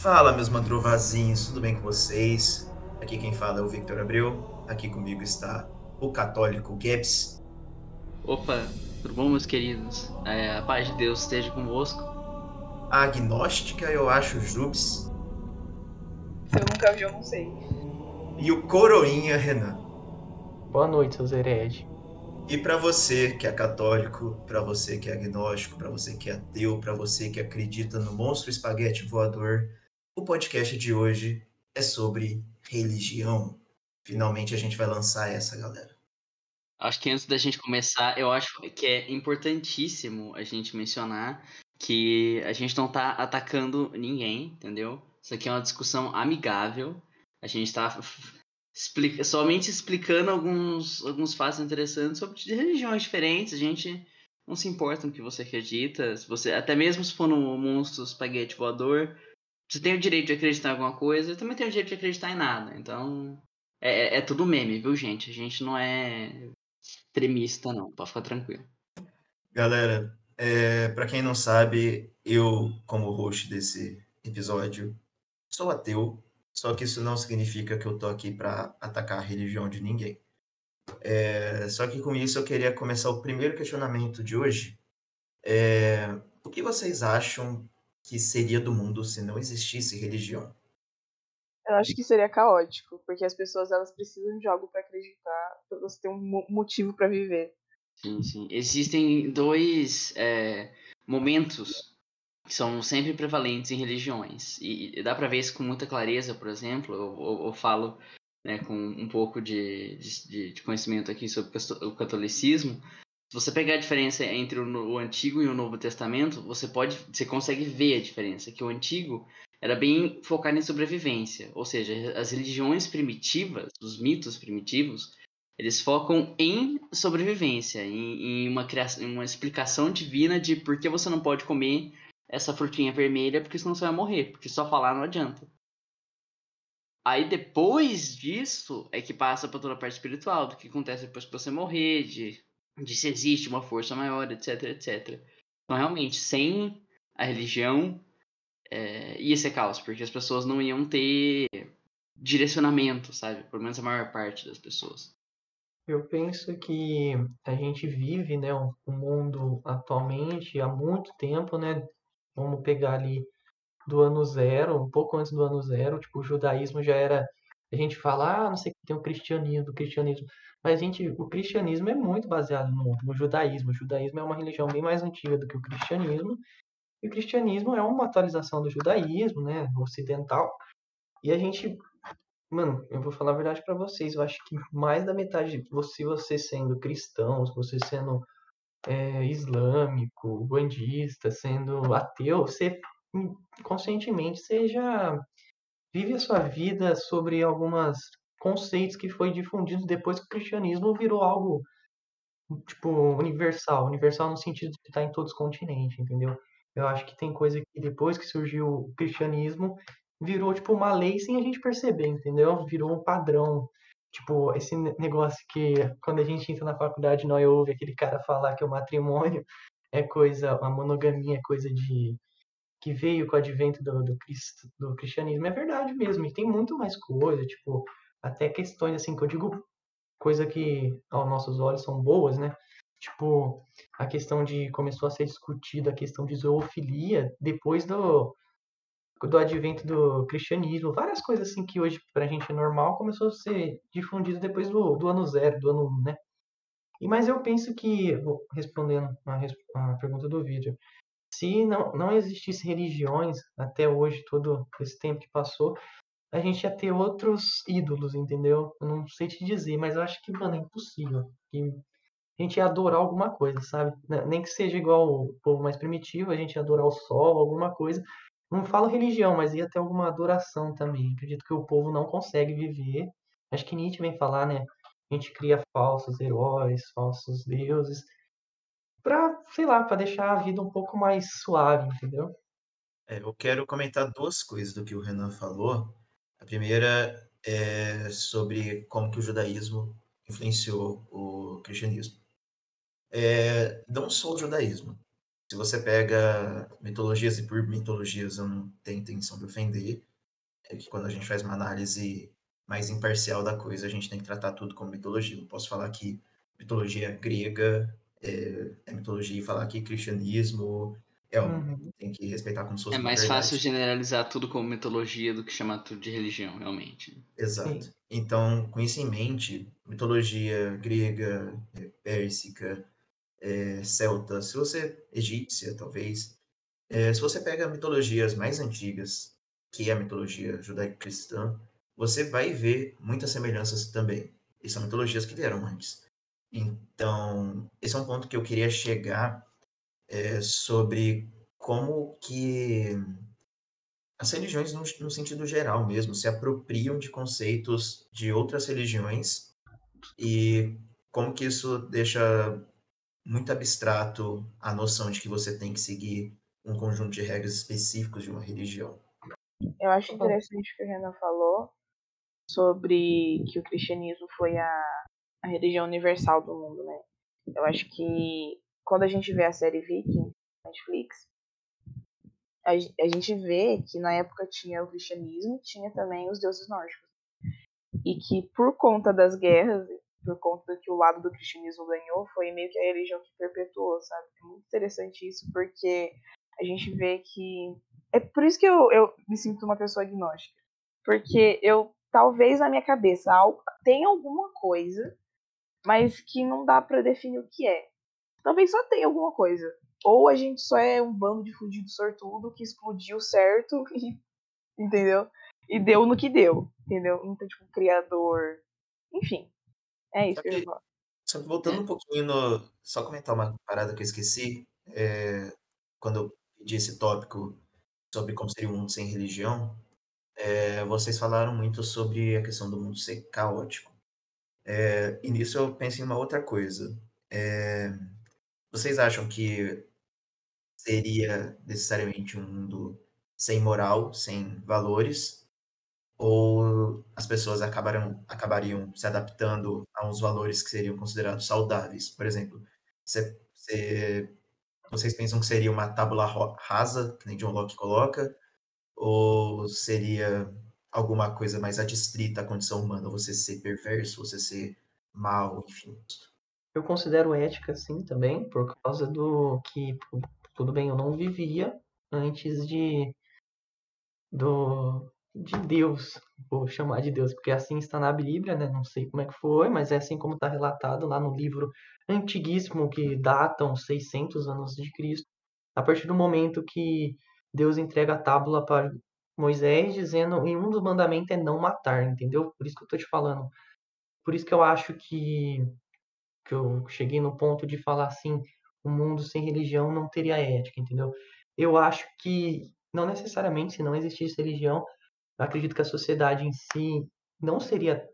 Fala, meus mandrovazinhos, tudo bem com vocês? Aqui quem fala é o Victor Abreu. Aqui comigo está o católico Gebs. Opa, tudo bom, meus queridos? É, a paz de Deus esteja convosco. A agnóstica, eu acho, Jubes. Se eu nunca vi, eu não sei. E o coroinha Renan. Boa noite, seus hereges. E para você que é católico, para você que é agnóstico, para você que é ateu, para você que acredita no monstro espaguete voador, o podcast de hoje é sobre religião. Finalmente a gente vai lançar essa, galera. Acho que antes da gente começar, eu acho que é importantíssimo a gente mencionar que a gente não tá atacando ninguém, entendeu? Isso aqui é uma discussão amigável. A gente tá explica, somente explicando alguns, alguns fatos interessantes sobre religiões diferentes. A gente não se importa no que você acredita. Se você, até mesmo se for no monstro espaguete voador, você tem o direito de acreditar em alguma coisa, eu também tenho o direito de acreditar em nada. Então, é, é, é tudo meme, viu, gente? A gente não é extremista, não. Pode ficar tranquilo. Galera, é, para quem não sabe, eu, como host desse episódio, sou ateu, só que isso não significa que eu tô aqui para atacar a religião de ninguém. É, só que com isso eu queria começar o primeiro questionamento de hoje. É, o que vocês acham que seria do mundo se não existisse religião? Eu acho que seria caótico, porque as pessoas elas precisam de algo para acreditar, para você ter um motivo para viver. Sim, sim. Existem dois é, momentos que são sempre prevalentes em religiões. E, dá para ver isso com muita clareza, por exemplo. Eu, eu, eu falo né, com um pouco de, de, de, conhecimento aqui sobre o catolicismo. Se você pegar a diferença entre o, o, Antigo e o Novo Testamento, você pode, você consegue ver a diferença. Que o Antigo era bem focado em sobrevivência, ou seja, as religiões primitivas, os mitos primitivos, eles focam em sobrevivência, em, em uma criação, em uma explicação divina de por que você não pode comer essa frutinha vermelha, porque senão você vai morrer, porque só falar não adianta. Aí depois disso é que passa para toda a parte espiritual, do que acontece depois que você morrer, de de se existe uma força maior, etc, etc. Então, realmente, sem a religião, é, ia ser caos, porque as pessoas não iam ter direcionamento, sabe? Pelo menos a maior parte das pessoas. Eu penso que a gente vive, né, um mundo atualmente há muito tempo, né? Vamos pegar ali do ano zero, um pouco antes do ano zero, tipo, o judaísmo já era. A gente fala, ah, não sei que tem o cristianismo, o cristianismo. Mas, gente, o cristianismo é muito baseado no, no judaísmo. O judaísmo é uma religião bem mais antiga do que o cristianismo. E o cristianismo é uma atualização do judaísmo, né, ocidental. E a gente, mano, eu vou falar a verdade para vocês, eu acho que mais da metade, você, você sendo cristão, você sendo é, islâmico, bandista, sendo ateu, você conscientemente seja vive a sua vida sobre algumas conceitos que foi difundido depois que o cristianismo virou algo tipo universal, universal no sentido de estar em todos os continentes, entendeu? Eu acho que tem coisa que depois que surgiu o cristianismo virou tipo uma lei sem a gente perceber, entendeu? Virou um padrão. Tipo, esse negócio que quando a gente entra na faculdade nós ouve aquele cara falar que o matrimônio é coisa, a monogamia é coisa de que veio com o advento do, do, do cristianismo. É verdade mesmo, e tem muito mais coisa, tipo, até questões assim que eu digo coisa que aos nossos olhos são boas, né? Tipo, a questão de começou a ser discutida a questão de zoofilia depois do do advento do cristianismo, várias coisas assim que hoje pra gente é normal começou a ser difundido depois do, do ano zero, do ano 1, né? E, mas eu penso que, respondendo a, a pergunta do vídeo, se não, não existisse religiões até hoje, todo esse tempo que passou, a gente ia ter outros ídolos, entendeu? Eu não sei te dizer, mas eu acho que, mano, é impossível. Que a gente ia adorar alguma coisa, sabe? Nem que seja igual o povo mais primitivo, a gente ia adorar o sol, alguma coisa. Não falo religião, mas ia ter alguma adoração também. Acredito que o povo não consegue viver. Acho que Nietzsche vem falar, né? A gente cria falsos heróis, falsos deuses, pra, sei lá, para deixar a vida um pouco mais suave, entendeu? É, eu quero comentar duas coisas do que o Renan falou. A primeira é sobre como que o judaísmo influenciou o cristianismo. É, não só o judaísmo, Se você pega mitologias, e por mitologias eu não tenho intenção de ofender, é que quando a gente faz uma análise mais imparcial da coisa, a gente tem que tratar tudo como mitologia. Não posso falar que mitologia grega é, é mitologia e falar que cristianismo é um. Uhum. Tem que respeitar como se É mais fácil generalizar tudo como mitologia do que chamar tudo de religião, realmente. Exato. Sim. Então, com isso em mente, mitologia grega, é, pérsica, é, celta, se você egípcia, talvez, é, se você pega mitologias mais antigas, que é a mitologia judaico-cristã, você vai ver muitas semelhanças também. E são mitologias que vieram antes. Então, esse é um ponto que eu queria chegar é, sobre como que as religiões, no, no sentido geral mesmo, se apropriam de conceitos de outras religiões e como que isso deixa muito abstrato a noção de que você tem que seguir um conjunto de regras específicos de uma religião. Eu acho interessante o que o Renan falou sobre que o cristianismo foi a, a religião universal do mundo, né? Eu acho que quando a gente vê a série Viking Netflix, a, a gente vê que na época tinha o cristianismo tinha também os deuses nórdicos. E que por conta das guerras, por conta que o lado do cristianismo ganhou, foi meio que a religião que perpetuou, sabe? É muito interessante isso, porque a gente vê que. É por isso que eu, eu me sinto uma pessoa agnóstica. Porque eu, talvez na minha cabeça, tem alguma coisa, mas que não dá pra definir o que é. Talvez só tenha alguma coisa. Ou a gente só é um bando de fudido sortudo que explodiu certo e. Entendeu? E deu no que deu. Entendeu? Então, tipo, criador. Enfim. É isso Só que eu falar. Só que voltando um pouquinho no. Só comentar uma parada que eu esqueci. é, quando eu pedi esse tópico sobre como seria um mundo sem religião, é, vocês falaram muito sobre a questão do mundo ser caótico. É, e nisso eu penso em uma outra coisa. É, vocês acham que seria necessariamente um mundo sem moral, sem valores? Ou as pessoas acabaram, acabariam se adaptando a uns valores que seriam considerados saudáveis? Por exemplo, você- você- vocês pensam que seria uma tábula rasa, que nem John Locke coloca? Ou seria alguma coisa mais adstrita à condição humana? Você ser perverso, você ser mal, enfim. Eu considero ética, sim, também, por causa do que, tudo bem, eu não vivia antes de do de Deus, vou chamar de Deus, porque assim está na Bíblia, né? Não sei como é que foi, mas é assim como está relatado lá no livro antiguíssimo que datam 600 anos de Cristo. A partir do momento que Deus entrega a tábua para Moisés, dizendo, e um dos mandamentos é não matar, entendeu? Por isso que eu tô te falando. Por isso que eu acho que que eu cheguei no ponto de falar assim, um mundo sem religião não teria ética, entendeu? Eu acho que não necessariamente se não existisse religião, acredito que a sociedade em si não seria,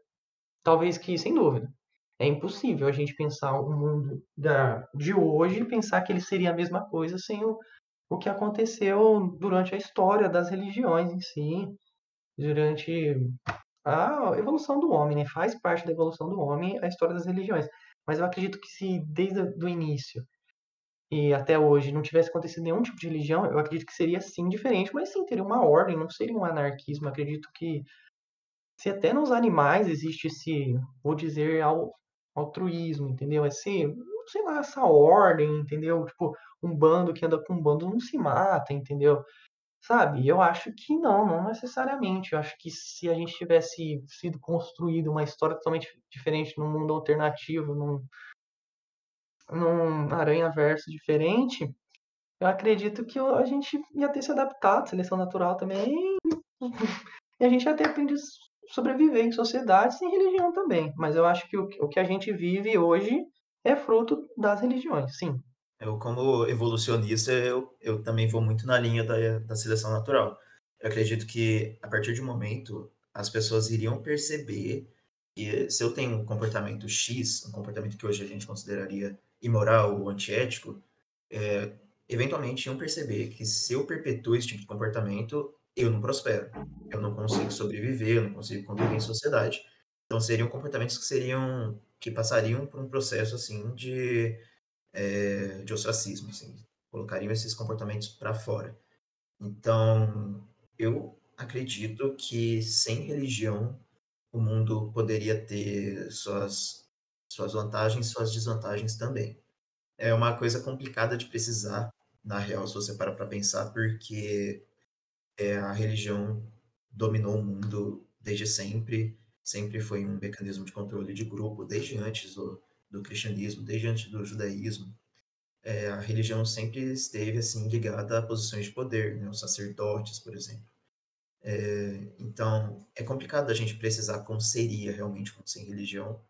talvez que sem dúvida, é impossível a gente pensar o mundo da, de hoje e pensar que ele seria a mesma coisa sem o, o que aconteceu durante a história das religiões em si, durante a evolução do homem, né? Faz parte da evolução do homem a história das religiões. Mas eu acredito que se desde o início e até hoje não tivesse acontecido nenhum tipo de religião, eu acredito que seria sim diferente, mas sim teria uma ordem, não seria um anarquismo. Eu acredito que se até nos animais existe esse, vou dizer, al- altruísmo, entendeu? Esse, sei lá, essa ordem, entendeu? Tipo, um bando que anda com um bando não se mata, entendeu? Sabe? Eu acho que não, não necessariamente. Eu acho que se a gente tivesse sido construído uma história totalmente diferente num mundo alternativo, num, num aranha-verso diferente, eu acredito que a gente ia ter se adaptado, seleção natural também, e a gente ia ter aprendido sobreviver em sociedade sem religião também. Mas eu acho que o, o que a gente vive hoje é fruto das religiões, sim. Eu, como evolucionista, eu, eu também vou muito na linha da, da seleção natural. Eu acredito que, a partir de um momento, as pessoas iriam perceber que se eu tenho um comportamento X, um comportamento que hoje a gente consideraria imoral ou antiético, é, eventualmente iam perceber que se eu perpetuo esse tipo de comportamento, eu não prospero. Eu não consigo sobreviver, eu não consigo conviver em sociedade. Então, seriam comportamentos que seriam, que passariam por um processo, assim, de é, de ostracismo, assim. colocariam esses comportamentos para fora. Então, eu acredito que sem religião o mundo poderia ter suas, suas vantagens, suas desvantagens também. É uma coisa complicada de precisar, na real, se você parar para pensar, porque é, a religião dominou o mundo desde sempre, sempre foi um mecanismo de controle de grupo, desde antes do, do cristianismo, desde antes do judaísmo. É, a religião sempre esteve assim ligada a posições de poder, né? os sacerdotes, por exemplo. É, então, é complicado a gente precisar como seria realmente como sem religião,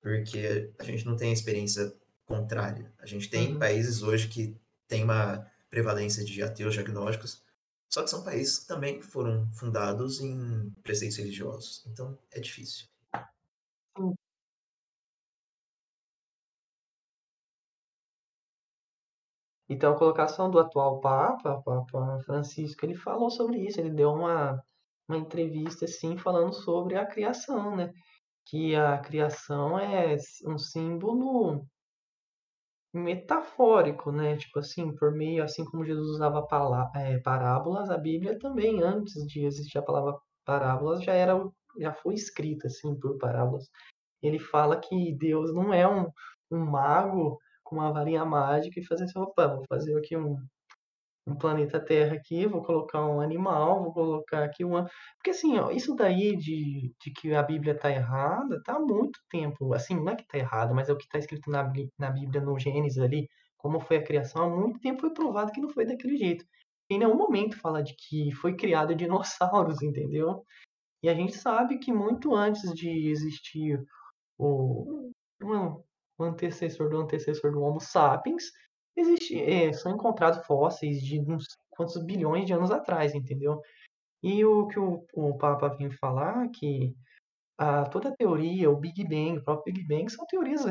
porque a gente não tem a experiência contrária. A gente tem uhum. países hoje que tem uma prevalência de ateus diagnósticos, só que são países que também foram fundados em preceitos religiosos. Então, é difícil. Então, a colocação do atual Papa, Papa Francisco, ele falou sobre isso. Ele deu uma, uma entrevista, assim, falando sobre a criação, né? Que a criação é um símbolo metafórico, né? Tipo assim, por meio, assim como Jesus usava é, parábolas, a Bíblia também, antes de existir a palavra parábolas, já era, já foi escrita, assim, por parábolas. Ele fala que Deus não é um, um mago com uma varinha mágica e fazer assim, opa, vou fazer aqui um, um planeta Terra aqui, vou colocar um animal, vou colocar aqui uma... Porque assim, ó, isso daí de, de que a Bíblia está errada, tá há muito tempo. Assim, não é que está errado, mas é o que está escrito na, na Bíblia, no Gênesis ali, como foi a criação, há muito tempo foi provado que não foi daquele jeito. Em nenhum momento fala de que foi criado dinossauros, entendeu? E a gente sabe que muito antes de existir o, o antecessor do antecessor do Homo sapiens, existe, é, são encontrados fósseis de uns quantos bilhões de anos atrás, entendeu? E o que o, o Papa vem falar que a, toda a teoria, o Big Bang, o próprio Big Bang, são teorias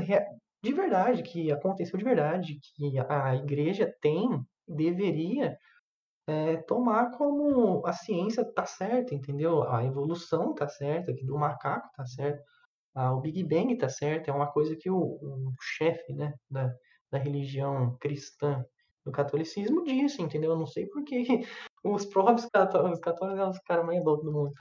de verdade, que aconteceu de verdade, que a, a igreja tem, deveria é, tomar como a ciência está certa, entendeu? A evolução está certa, que do macaco está certo ah, o Big Bang tá certo, é uma coisa que o, o chefe né, da, da religião cristã do catolicismo disse, entendeu? Eu não sei porque os próprios católicos, os católicos são os caras mais loucos do mundo.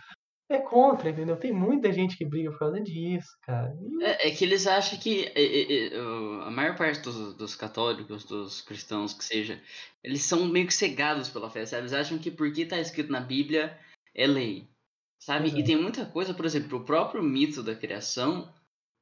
É contra, entendeu? Tem muita gente que briga por causa disso, cara. É, é, que eles acham que é, é, a maior parte dos, dos, católicos, dos cristãos, que seja, eles são meio que cegados pela fé, sabe? Eles acham que porque tá escrito na Bíblia é lei. Sabe? Uhum. E tem muita coisa, por exemplo, o próprio mito da criação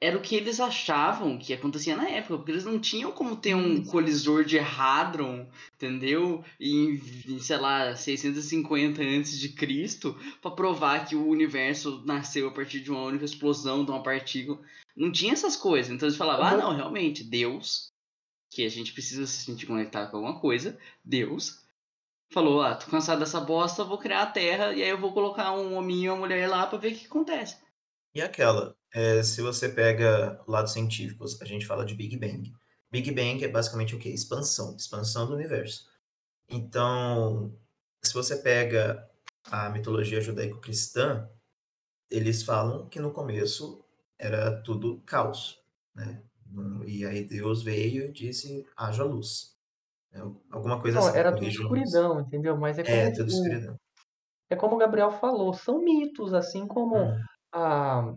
era o que eles achavam que acontecia na época, porque eles não tinham como ter um colisor de Hadron, entendeu? Em, em sei lá, 650 antes de Cristo, para provar que o universo nasceu a partir de uma única explosão de uma partícula. Não tinha essas coisas. Então eles falavam: "Ah, não, realmente, Deus, que a gente precisa se sentir conectado com alguma coisa, Deus falou: Ah, tô cansado dessa bosta, vou criar a Terra e aí eu vou colocar um homem e uma mulher lá para ver o que acontece. E aquela, é, se você pega o lado científico, a gente fala de Big Bang. Big Bang é basicamente o quê? Expansão, expansão do universo. Então, se você pega a mitologia judaico-cristã, eles falam que no começo era tudo caos, né? E aí Deus veio e disse: haja luz. É alguma coisa Não, assim. era tudo escuridão, entendeu? Mas é É, como tudo o, escuridão. é como o Gabriel falou, são mitos, assim como Hum. A,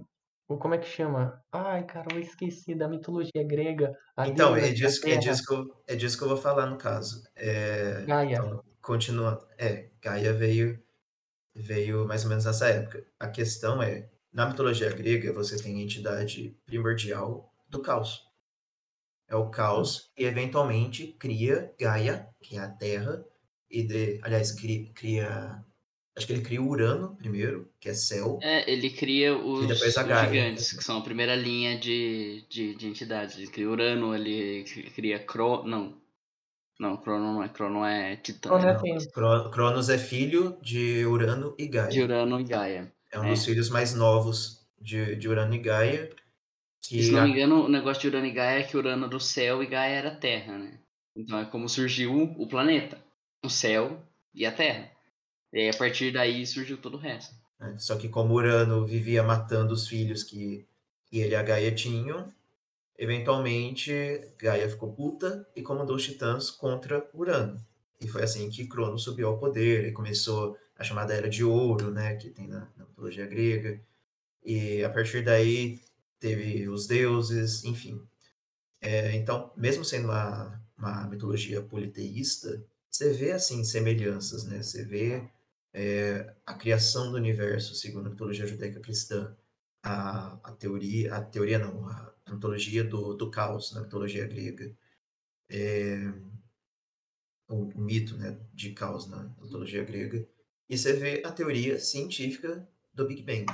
o, como é que chama? Ai, cara, eu esqueci da mitologia grega, Então, é disso, é disso que eu, é disso que eu vou falar no caso. É, Gaia. então, continuando. É, Gaia veio, veio mais ou menos nessa época. A questão é, na mitologia grega, você tem a entidade primordial do caos. É o caos e eventualmente cria Gaia, que é a Terra, e de, aliás, cria, cria acho que ele cria o Urano primeiro, que é céu. É, ele cria os, depois a os Gaia, gigantes, que que são a primeira linha de, de, de entidades. Ele cria Urano, ele cria Cro... Não. Não, Crono não é Crono, é Titã. Crono é. Cro- Cronos é filho de Urano e Gaia. De Urano e Gaia. É um É. dos filhos mais novos de, de Urano e Gaia. Que se não me engano, o negócio de Urano e Gaia é que Urano era o céu e Gaia era a Terra, né? Então é como surgiu o planeta, o céu e a Terra. E aí, a partir daí surgiu todo o resto. né, Só que como Urano vivia matando os filhos que, que ele e a Gaia tinham, Eventualmente, Gaia ficou puta e comandou os titãs contra Urano. E foi assim que Cronos subiu ao poder e começou a chamada Era de Ouro, né, que tem na, na mitologia grega. E a partir daí teve os deuses, enfim. É, então, mesmo sendo uma, uma mitologia politeísta, você vê assim semelhanças, né? Você vê é, a criação do universo segundo a mitologia judaica cristã, a, a teoria, a teoria não, a, mitologia do, do caos na mitologia grega, é, o, o, mito né, de caos na mitologia grega, e você vê a teoria científica do Big Bang.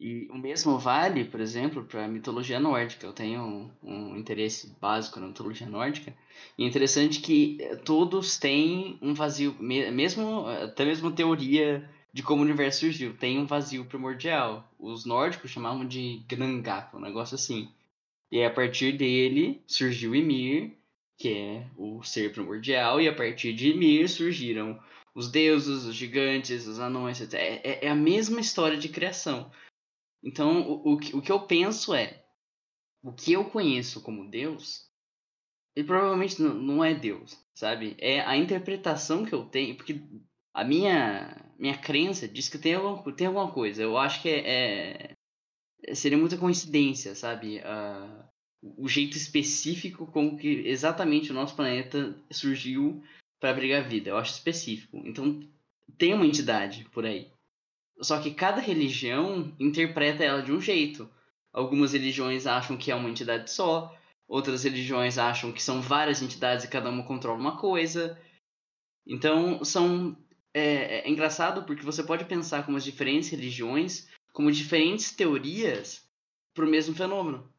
E o mesmo vale, por exemplo, para a mitologia nórdica. Eu tenho um, um, interesse básico na mitologia nórdica. E é interessante que eh, todos têm um vazio, mesmo até mesmo teoria de como o universo surgiu, tem um vazio primordial. Os nórdicos chamavam de Grangak, um negócio assim. E a partir dele surgiu Ymir, que é o ser primordial, e a partir de Ymir surgiram os deuses, os gigantes, os anões, etc. É, é, é a mesma história de criação. Então, o, o, o que eu penso é: o que eu conheço como Deus, ele provavelmente não, é Deus, sabe? É a interpretação que eu tenho, porque a minha, minha crença diz que tem alguma, tem alguma coisa. Eu acho que é, é seria muita coincidência, sabe? Uh, o jeito específico com que exatamente o nosso planeta surgiu para abrigar vida. Eu acho específico. Então, tem uma entidade por aí. Só que cada religião interpreta ela de um jeito. Algumas religiões acham que é uma entidade só, outras religiões acham que são várias entidades e cada uma controla uma coisa. Então, são é, é engraçado porque você pode pensar como as diferentes religiões como diferentes teorias para o mesmo fenômeno.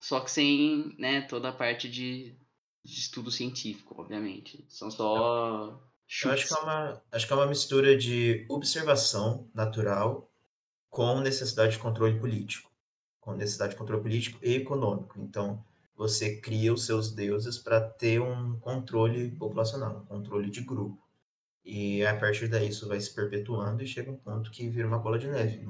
Só que sem né, toda a parte de, de estudo científico, obviamente. São só eu acho que, é uma, acho que é uma mistura de observação natural com necessidade de controle político. Com necessidade de controle político e econômico. Então, você cria os seus deuses para ter um controle populacional, um controle de grupo. E a partir daí isso vai se perpetuando e chega um ponto que vira uma bola de neve.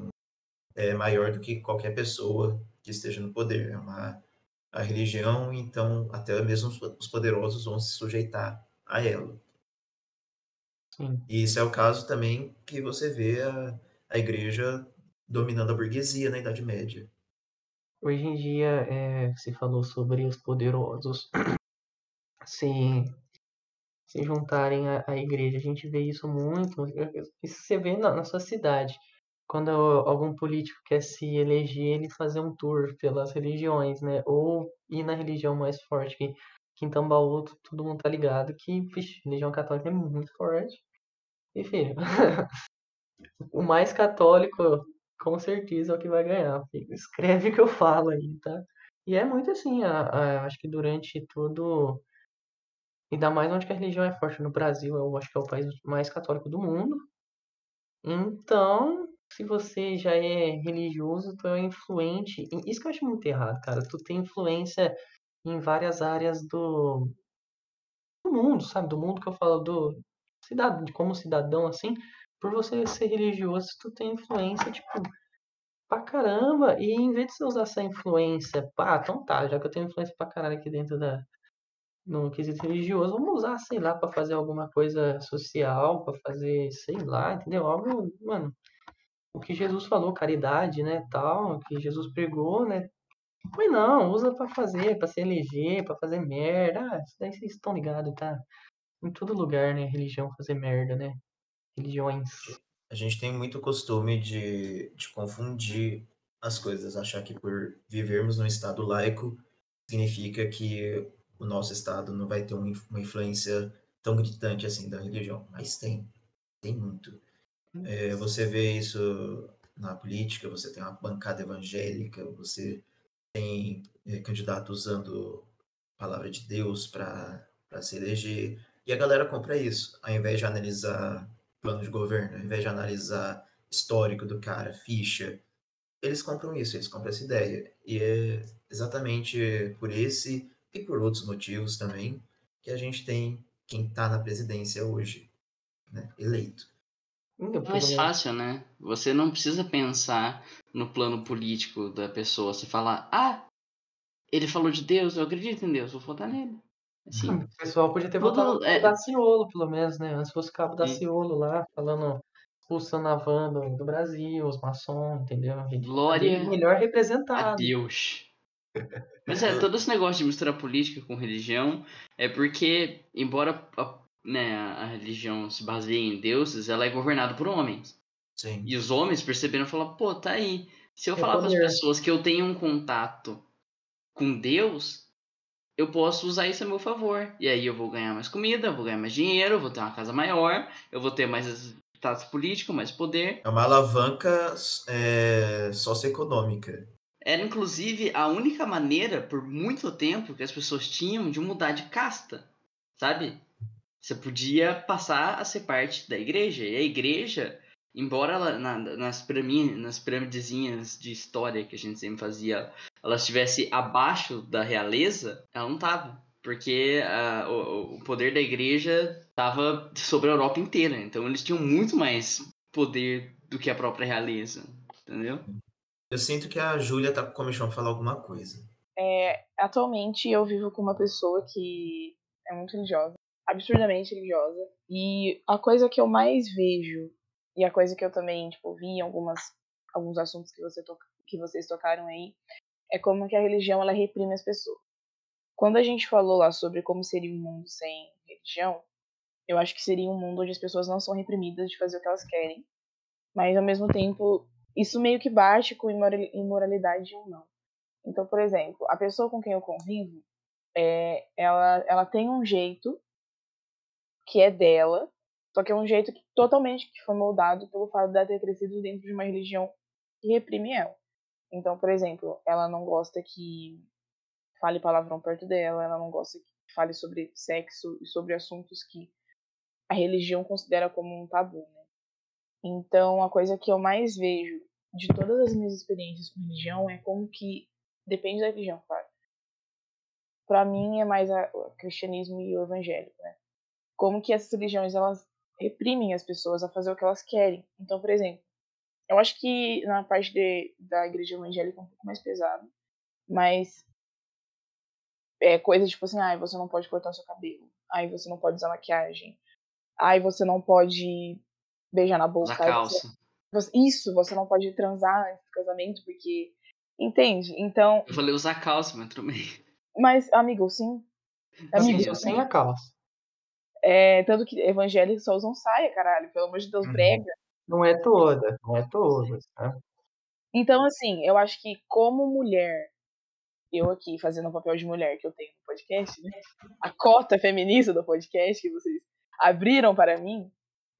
É maior do que qualquer pessoa que esteja no poder. É uma a religião, então até mesmo os poderosos vão se sujeitar a ela. Sim. E isso é o caso também que você vê a, a igreja dominando a burguesia na Idade Média. Hoje em dia, é, você falou sobre os poderosos se, se juntarem à, à igreja. A gente vê isso muito. Isso você vê na, na sua cidade. Quando algum político quer se eleger, ele fazer um tour pelas religiões, né? Ou ir na religião mais forte. Que, que Tambaú todo mundo tá ligado que religião católica é muito forte. Enfim, o mais católico, com certeza, é o que vai ganhar. Escreve o que eu falo aí, tá? E é muito assim, a, a, acho que durante todo. Ainda mais onde a religião é forte no Brasil, eu acho que é o país mais católico do mundo. Então, se você já é religioso, tu é influente. Isso que eu acho muito errado, cara. Tu tem influência em várias áreas do, do mundo, sabe? Do mundo que eu falo do, cidadão, como cidadão, assim, por você ser religioso, tu tem influência, tipo, pra caramba. E em vez de você usar essa influência, pá, então tá, já que eu tenho influência pra caralho aqui dentro da. No quesito religioso, vamos usar, sei lá, para fazer alguma coisa social, para fazer, sei lá, entendeu? Algo, mano, o que Jesus falou, caridade, né, tal, que Jesus pregou, né? Mas não, usa para fazer, para se eleger, para fazer merda. Ah, isso daí vocês estão ligados, tá? em todo lugar, né? Religião fazer merda, né? Religiões. A gente tem muito costume de, de confundir as coisas, achar que por vivermos num estado laico significa que o nosso estado não vai ter uma influência tão gritante assim da religião. Mas tem, tem muito. É, você vê isso na política, você tem uma bancada evangélica, você tem é, candidato usando a palavra de Deus para se eleger. E a galera compra isso, ao invés de analisar plano de governo, ao invés de analisar histórico do cara, ficha, eles compram isso, eles compram essa ideia. E é exatamente por esse e por outros motivos também que a gente tem quem está na presidência hoje, né, eleito. É mais fácil, né? Você não precisa pensar no plano político da pessoa. Você fala, ah, ele falou de Deus, eu acredito em Deus, vou votar nele. Assim, O pessoal podia ter votado no é. Daciolo, pelo menos, né? Antes fosse o Cabo. Daciolo lá, falando, expulsando a van do, Brasil, os maçons, entendeu? A gente Glória melhor a representado. Deus. Mas é, todo esse negócio de misturar política com religião é porque, embora a, né, a religião se baseie em deuses, ela é governada por homens. Sim. E os homens perceberam e falaram, pô, tá aí. Se eu É falar para as pessoas que eu tenho um contato com Deus, eu posso usar isso a meu favor. E aí eu vou ganhar mais comida, eu vou ganhar mais dinheiro, eu vou ter uma casa maior, eu vou ter mais status político, mais poder. É uma alavanca é, socioeconômica. Era inclusive a única maneira, por muito tempo, que as pessoas tinham de mudar de casta, sabe? Você podia passar a ser parte da igreja. E a igreja, embora ela, na- nas, pirami- nas piramidezinhas de história que a gente sempre fazia, ela estivesse abaixo da realeza, ela não tava. Porque ah, o, o poder da igreja estava sobre a Europa inteira. Então eles tinham muito mais poder do que a própria realeza. Entendeu? Eu sinto que a Júlia tá com comichão falar alguma coisa. É, atualmente eu vivo com uma pessoa que é muito religiosa, absurdamente religiosa, e a coisa que eu mais vejo e a coisa que eu também tipo vi em algumas alguns assuntos que você que vocês tocaram aí é como que a religião ela reprime as pessoas. Quando a gente falou lá sobre como seria um mundo sem religião, eu acho que seria um mundo onde as pessoas não são reprimidas de fazer o que elas querem, mas ao mesmo tempo isso meio que bate com imora- imoralidade ou não. Então, por exemplo, a pessoa com quem eu convivo, é, ela, ela tem um jeito que é dela, só que é um jeito que, totalmente que foi moldado pelo fato dela ter crescido dentro de uma religião que reprime ela. Então, por exemplo, ela não gosta que fale palavrão perto dela, ela não gosta que fale sobre sexo e sobre assuntos que a religião considera como um tabu, né? Então, a coisa que eu mais vejo de todas as minhas experiências com religião é como que depende da religião, claro. Para mim é mais o cristianismo e o evangélico, né? Como que essas religiões elas reprimem as pessoas a fazer o que elas querem. Então, por exemplo, eu acho que na parte de, da igreja evangélica é um pouco mais pesado, mas é coisa tipo assim, ai, você não pode cortar o seu cabelo, ai, você não pode usar maquiagem, ai, você não pode beijar na boca, você calça. você- Isso, você não pode transar antes do casamento, porque. Entende? Então. Eu falei usar calça, mas bem. Mas, amigo, sim. Amigo, Sim, Amigo, sim. sem a calça. É, tanto que evangélicos só usam saia, caralho. Pelo amor de Deus, Uhum. brega. Não é toda, não é toda. Tá? Então, assim, eu acho que como mulher, eu aqui fazendo o papel de mulher que eu tenho no podcast, né? A cota feminista do podcast que vocês abriram para mim,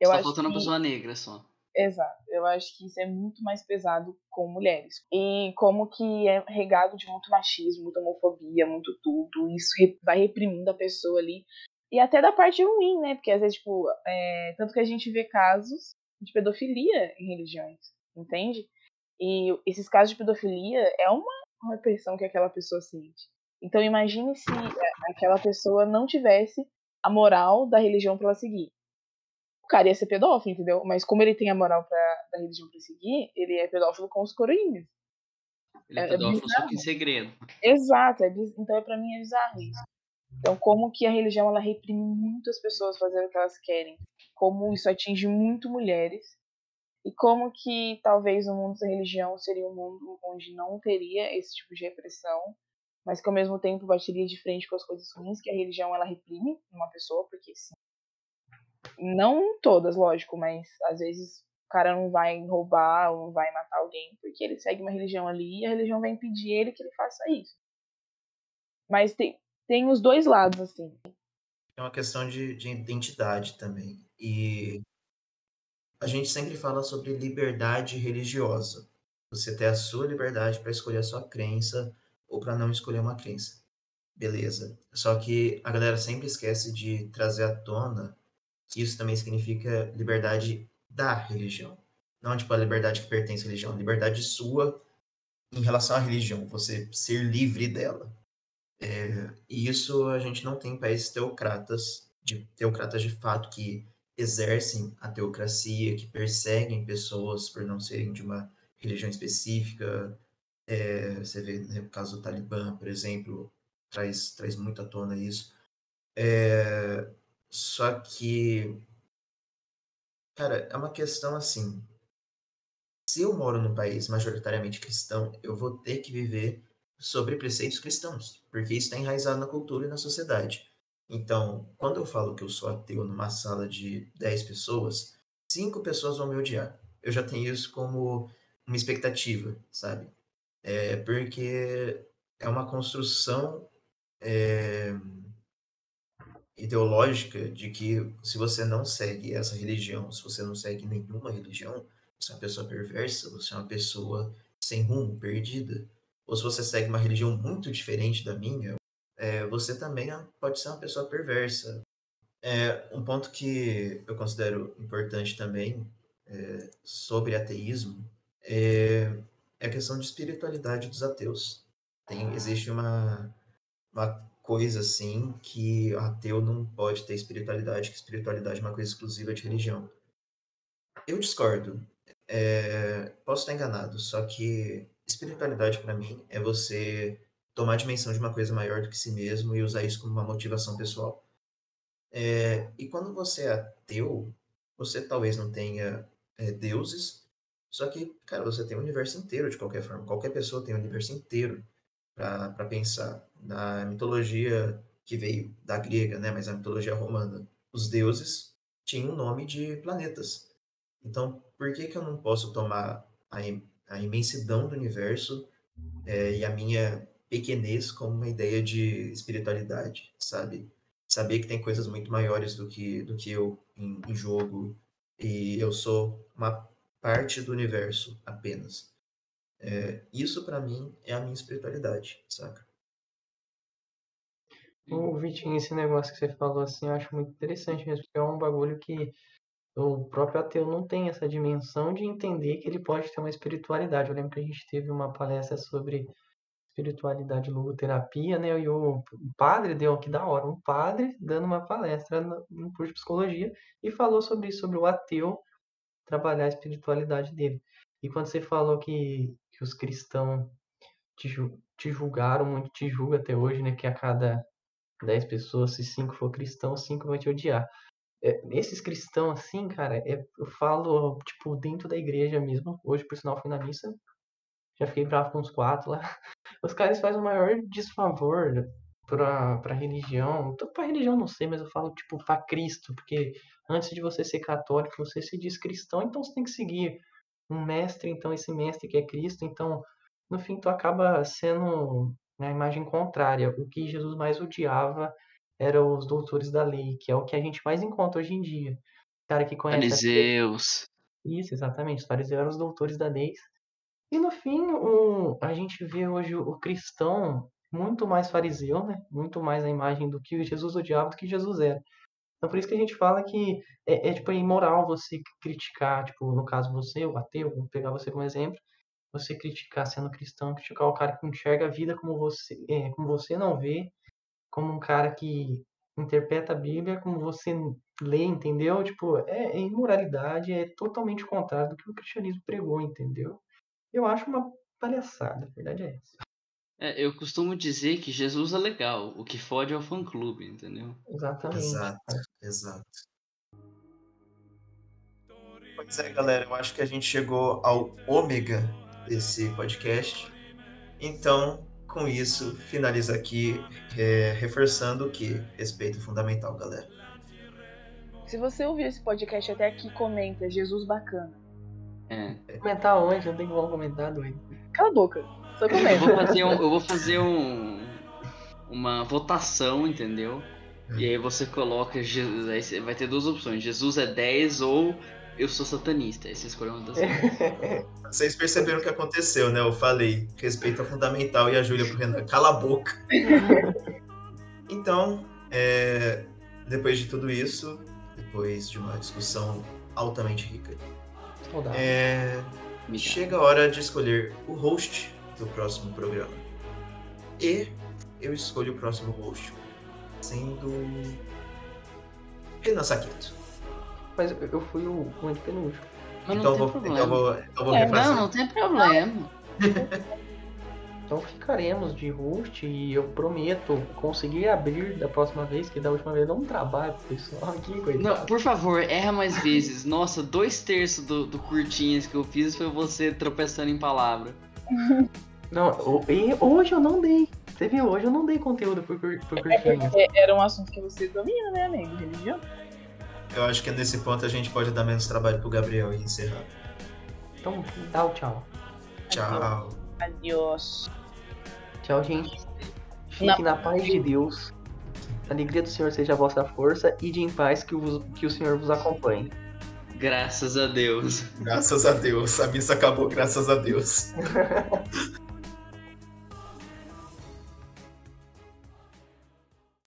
eu só acho faltando que... uma pessoa negra só. Exato. Eu acho que isso é muito mais pesado com mulheres. E como que é regado de muito machismo, muita homofobia, muito tudo. Isso vai reprimindo a pessoa ali. E até da parte ruim, né? Porque às vezes, tipo, é... tanto que a gente vê casos de pedofilia em religiões, entende? E esses casos de pedofilia é uma repressão que aquela pessoa sente. Então imagine se aquela pessoa não tivesse a moral da religião para ela seguir o cara ia ser pedófilo, entendeu? Mas como ele tem a moral pra, da religião pra seguir, ele é pedófilo com os coroinhas. Ele é, É- é pedófilo só que em segredo. Exato, é então pra mim é bizarro isso. Então como que a religião ela reprime muitas pessoas fazendo o que elas querem, como isso atinge muito mulheres e como que talvez o mundo da religião seria um mundo onde não teria esse tipo de repressão, mas que ao mesmo tempo bateria de frente com as coisas ruins que a religião ela reprime numa pessoa, porque sim. Não todas, lógico, mas às vezes o cara não vai roubar ou não vai matar alguém porque ele segue uma religião ali e a religião vai impedir ele que ele faça isso. Mas tem, tem os dois lados, assim. É uma questão de, de identidade também. E a gente sempre fala sobre liberdade religiosa. Você ter a sua liberdade para escolher a sua crença ou para não escolher uma crença. Beleza. Só que a galera sempre esquece de trazer à tona que isso também significa liberdade da religião. Não tipo a liberdade que pertence à religião, liberdade sua em relação à religião, você ser livre dela. É, e isso a gente não tem em países teocratas, de teocratas de fato que exercem a teocracia, que perseguem pessoas por não serem de uma religião específica. É, você vê né, o caso do Talibã, por exemplo, traz, traz muito à tona isso. É, só que, cara, é uma questão assim. Se eu moro num país majoritariamente cristão, eu vou ter que viver sobre preceitos cristãos, porque isso está enraizado na cultura e na sociedade. Então, quando eu falo que eu sou ateu numa sala de 10 pessoas, cinco pessoas vão me odiar. Eu já tenho isso como uma expectativa, sabe? É porque é uma construção é, ideológica de que se você não segue essa religião, se você não segue nenhuma religião, você é uma pessoa perversa, você é uma pessoa sem rumo, perdida. Ou se você segue uma religião muito diferente da minha, é, você também pode ser uma pessoa perversa. É, um ponto que eu considero importante também é, sobre ateísmo é, é a questão de espiritualidade dos ateus. Tem, existe uma, uma coisa assim que o ateu não pode ter espiritualidade, que espiritualidade é uma coisa exclusiva de religião. Eu discordo. É, posso estar enganado, só que espiritualidade para mim é você tomar dimensão de uma coisa maior do que si mesmo e usar isso como uma motivação pessoal. É, e quando você é ateu, você talvez não tenha é, deuses, só que, cara, você tem o universo inteiro de qualquer forma. Qualquer pessoa tem o universo inteiro para pensar. Na mitologia que veio da grega, né, mas a mitologia romana, os deuses tinham o nome de planetas. Então, por que, que eu não posso tomar a, a imensidão do universo é, e a minha pequenez como uma ideia de espiritualidade, sabe? Saber que tem coisas muito maiores do que, do que eu em, em jogo e eu sou uma parte do universo apenas. É, isso para mim é a minha espiritualidade, saca? O Vitinho, esse negócio que você falou assim, eu acho muito interessante mesmo, porque é um bagulho que o próprio ateu não tem essa dimensão de entender que ele pode ter uma espiritualidade. Eu lembro que a gente teve uma palestra sobre espiritualidade logoterapia, né? E o padre deu, que da hora, um padre dando uma palestra no, curso de psicologia e falou sobre isso, sobre o ateu trabalhar a espiritualidade dele. E quando você falou que, que os cristãos te, te julgaram muito, te julgam até hoje, né? Que a cada 10 pessoas, se 5 for cristão, 5 vai te odiar. É, esses cristãos, assim, cara, é, eu falo, tipo, dentro da igreja mesmo. Hoje, por sinal, fui na missa. Já fiquei bravo com os quatro lá. Os caras fazem o maior desfavor pra, pra religião. Então, pra religião não sei, mas eu falo, tipo, pra Cristo. Porque antes de você ser católico, você se diz cristão, então você tem que seguir um mestre, então esse mestre que é Cristo. Então, no fim, tu acaba sendo né, a imagem contrária. O que Jesus mais odiava eram os doutores da lei, que é o que a gente mais encontra hoje em dia. O cara que conhece. Fariseus. Isso, exatamente. Os fariseus eram os doutores da lei. E no fim, o, a gente vê hoje o cristão muito mais fariseu, né? Muito mais a imagem do que Jesus odiava do que Jesus era. Então por isso que a gente fala que é, é tipo imoral você criticar, tipo, no caso você, o ateu, vou pegar você como exemplo, você criticar sendo cristão, criticar o cara que enxerga a vida como você, é, como você não vê, como um cara que interpreta a Bíblia como você lê, entendeu? Tipo, é, é imoralidade, é totalmente contrário do que o cristianismo pregou, entendeu? Eu acho uma palhaçada, a verdade é essa. É, eu costumo dizer que Jesus é legal, o que fode é o fã-clube, entendeu? Exatamente. Exato, exato. Pois é, galera, eu acho que a gente chegou ao ômega desse podcast. Então, com isso, finaliza aqui é, reforçando que respeito é fundamental, galera. Se você ouviu esse podcast até aqui, comenta Jesus bacana. É. Comentar onde? Não tem como comentar, doido. Cala a boca. Só Eu comenta. vou fazer, um, eu vou fazer um, uma votação, entendeu? E aí você coloca. Jesus, aí vai ter duas opções: Jesus é 10 ou eu sou satanista. Aí você escolhe uma das. Vocês perceberam o que aconteceu, né? Eu falei, respeito é fundamental e a Júlia pro Renan, cala a boca. Então, é, depois de tudo isso, depois de uma discussão altamente rica, é, chega a hora de escolher o host do próximo programa. E eu escolho o próximo host sendo Renan Saqueto. Mas eu, fui o, o antepenúltimo. Mas então, não eu tem vou, problema. então eu vou, então eu vou É, refazer. Não, não tem problema. Então ficaremos de host e eu prometo conseguir abrir da próxima vez, que da última vez deu um trabalho pro pessoal aqui, coitado. Não, por favor, erra mais vezes. Nossa, dois terços do, do curtinhas que eu fiz foi você tropeçando em palavra. Não, e hoje eu não dei. Você viu? Hoje eu não dei conteúdo por, cur- por curtinhas. É, era um assunto que você domina, né, amigo? Religião. Eu acho que nesse ponto a gente pode dar menos trabalho pro Gabriel e encerrar. Então dá o tchau. Tchau. Adiós. Tchau, gente. Fique Não. na paz de Deus. A alegria do Senhor seja a vossa força e de em paz que, vos- que o Senhor vos acompanhe. Graças a Deus. Graças a Deus. A missa acabou, graças a Deus.